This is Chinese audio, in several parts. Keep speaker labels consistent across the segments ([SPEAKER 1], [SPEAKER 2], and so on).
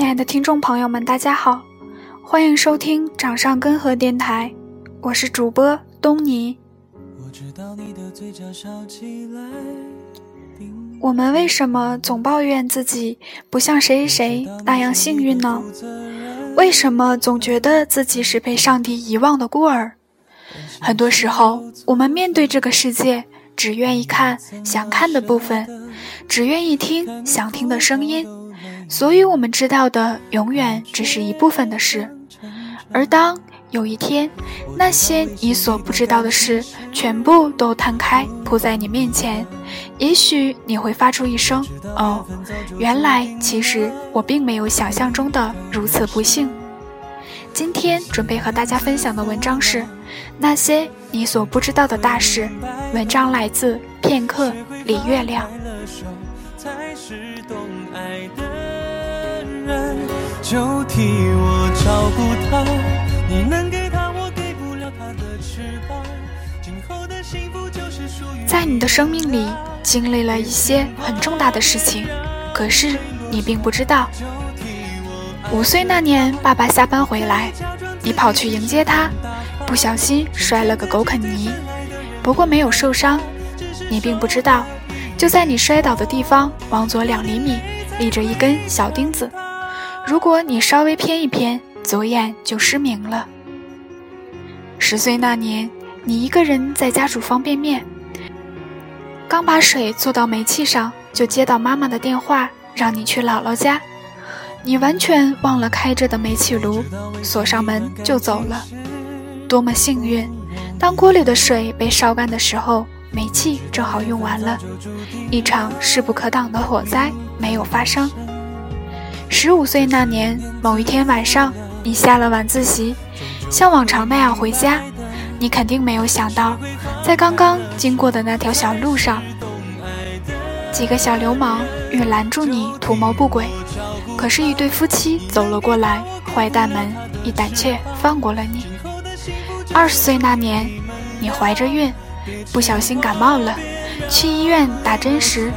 [SPEAKER 1] 亲爱的听众朋友们，大家好，欢迎收听掌上根河电台，我是主播东尼。我们为什么总抱怨自己不像谁谁那样幸运呢？为什么总觉得自己是被上帝遗忘的孤儿？很多时候，我们面对这个世界，只愿意看想看的部分，只愿意听想听的声音。所以，我们知道的永远只是一部分的事，而当有一天，那些你所不知道的事全部都摊开铺在你面前，也许你会发出一声“哦，原来其实我并没有想象中的如此不幸”。今天准备和大家分享的文章是《那些你所不知道的大事》，文章来自片刻李月亮。就替我照顾他，你能给他我给不了他的翅膀。今后的幸福就是属于在你的生命里经历了一些很重大的事情，可是你并不知道。五岁那年，爸爸下班回来，你跑去迎接他，不小心摔了个狗啃泥，不过没有受伤。你并不知道，就在你摔倒的地方，往左两厘米立着一根小钉子。如果你稍微偏一偏，左眼就失明了。十岁那年，你一个人在家煮方便面，刚把水做到煤气上，就接到妈妈的电话，让你去姥姥家。你完全忘了开着的煤气炉，锁上门就走了。多么幸运！当锅里的水被烧干的时候，煤气正好用完了，一场势不可挡的火灾没有发生。十五岁那年某一天晚上，你下了晚自习，像往常那样回家。你肯定没有想到，在刚刚经过的那条小路上，几个小流氓欲拦住你，图谋不轨。可是，一对夫妻走了过来，坏蛋们一胆怯放过了你。二十岁那年，你怀着孕，不小心感冒了，去医院打针时，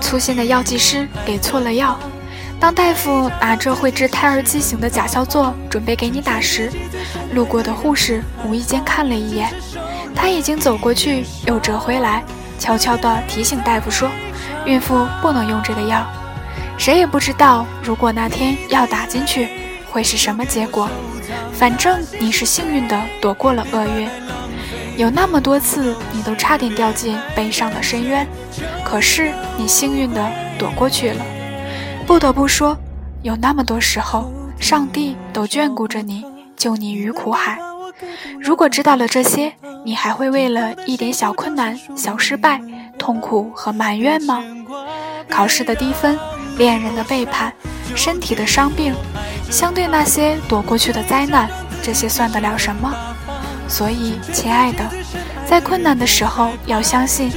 [SPEAKER 1] 粗心的药剂师给错了药。当大夫拿着会治胎儿畸形的甲硝唑准备给你打时，路过的护士无意间看了一眼，他已经走过去又折回来，悄悄地提醒大夫说：“孕妇不能用这个药。”谁也不知道如果那天药打进去会是什么结果。反正你是幸运的躲过了厄运。有那么多次你都差点掉进悲伤的深渊，可是你幸运的躲过去了。不得不说，有那么多时候，上帝都眷顾着你，救你于苦海。如果知道了这些，你还会为了一点小困难、小失败痛苦和埋怨吗？考试的低分、恋人的背叛、身体的伤病，相对那些躲过去的灾难，这些算得了什么？所以，亲爱的，在困难的时候要相信，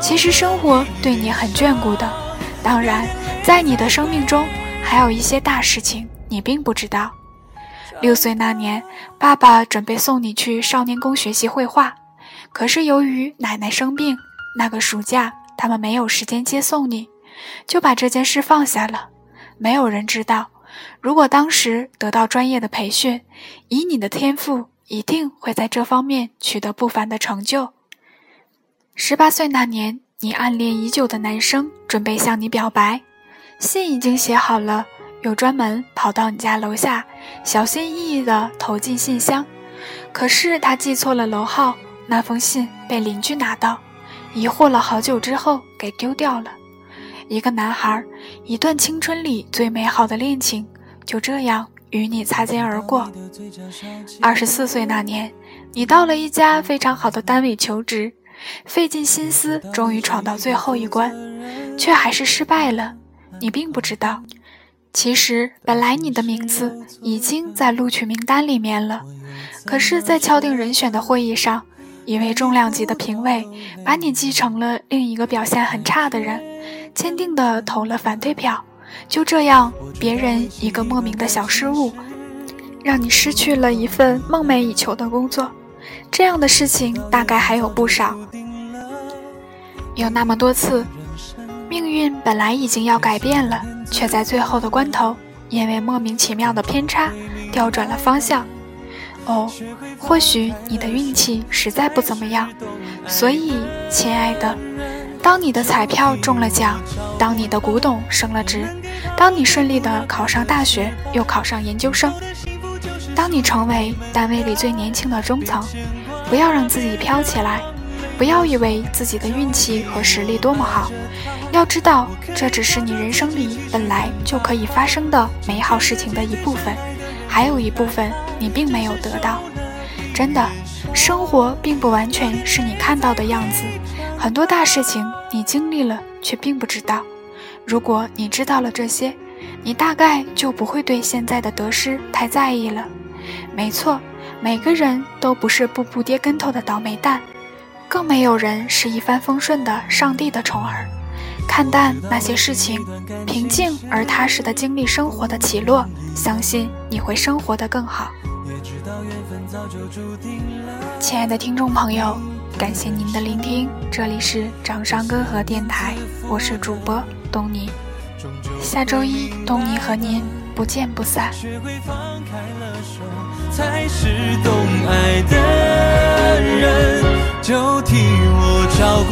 [SPEAKER 1] 其实生活对你很眷顾的。当然。在你的生命中，还有一些大事情你并不知道。六岁那年，爸爸准备送你去少年宫学习绘画，可是由于奶奶生病，那个暑假他们没有时间接送你，就把这件事放下了。没有人知道，如果当时得到专业的培训，以你的天赋，一定会在这方面取得不凡的成就。十八岁那年，你暗恋已久的男生准备向你表白。信已经写好了，又专门跑到你家楼下，小心翼翼地投进信箱。可是他记错了楼号，那封信被邻居拿到，疑惑了好久之后给丢掉了。一个男孩，一段青春里最美好的恋情，就这样与你擦肩而过。二十四岁那年，你到了一家非常好的单位求职，费尽心思，终于闯到最后一关，却还是失败了。你并不知道，其实本来你的名字已经在录取名单里面了，可是，在敲定人选的会议上，一位重量级的评委把你记成了另一个表现很差的人，坚定地投了反对票。就这样，别人一个莫名的小失误，让你失去了一份梦寐以求的工作。这样的事情大概还有不少，有那么多次。命运本来已经要改变了，却在最后的关头
[SPEAKER 2] 因为莫名其妙的偏差调转了方向。哦，或许你的运气实在不怎么样，所以，亲爱的，当你的彩票中了奖，当你的古董升了值，当你顺利的考上大学，又考上研究生，当你成为单位里最年轻的中层，不要让自己飘起来，不要以为自己的运气和实力多么好，要知道这只是你人生里本来就可以发生的美好事情的一部分，还有一部分。你并没有得到，真的，生活并不完全是你看到的样子，很多大事情你经历了却并不知道。如果你知道了这些，你大概就不会对现在的得失太在意了。没错，每个人都不是步步跌跟头的倒霉蛋，更没有人是一帆风顺的上帝的宠儿。看淡那些事情，平静而踏实的经历生活的起落，相信你会生活得更好。亲爱的听众朋友，感谢您的聆听，这里是掌上歌和电台，我是主播东尼。下周一，东尼和您不见不散。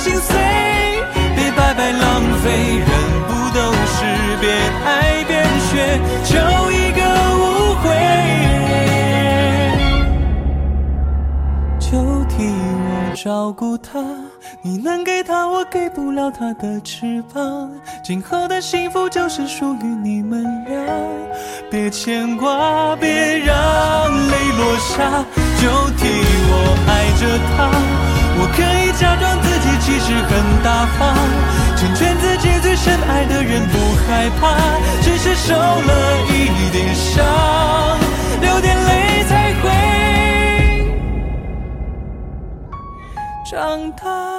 [SPEAKER 2] 心碎，别白白浪费，人不都是边爱边学，就一个误会。就替我照顾他，你能给他，我给不了他的翅膀。今后的幸福就是属于你们俩，别牵挂，别让泪落下，就替我爱着他。我可以假装自己其实很大方，成全自己最深爱的人，不害怕，只是受了一点伤，流点泪才会长大。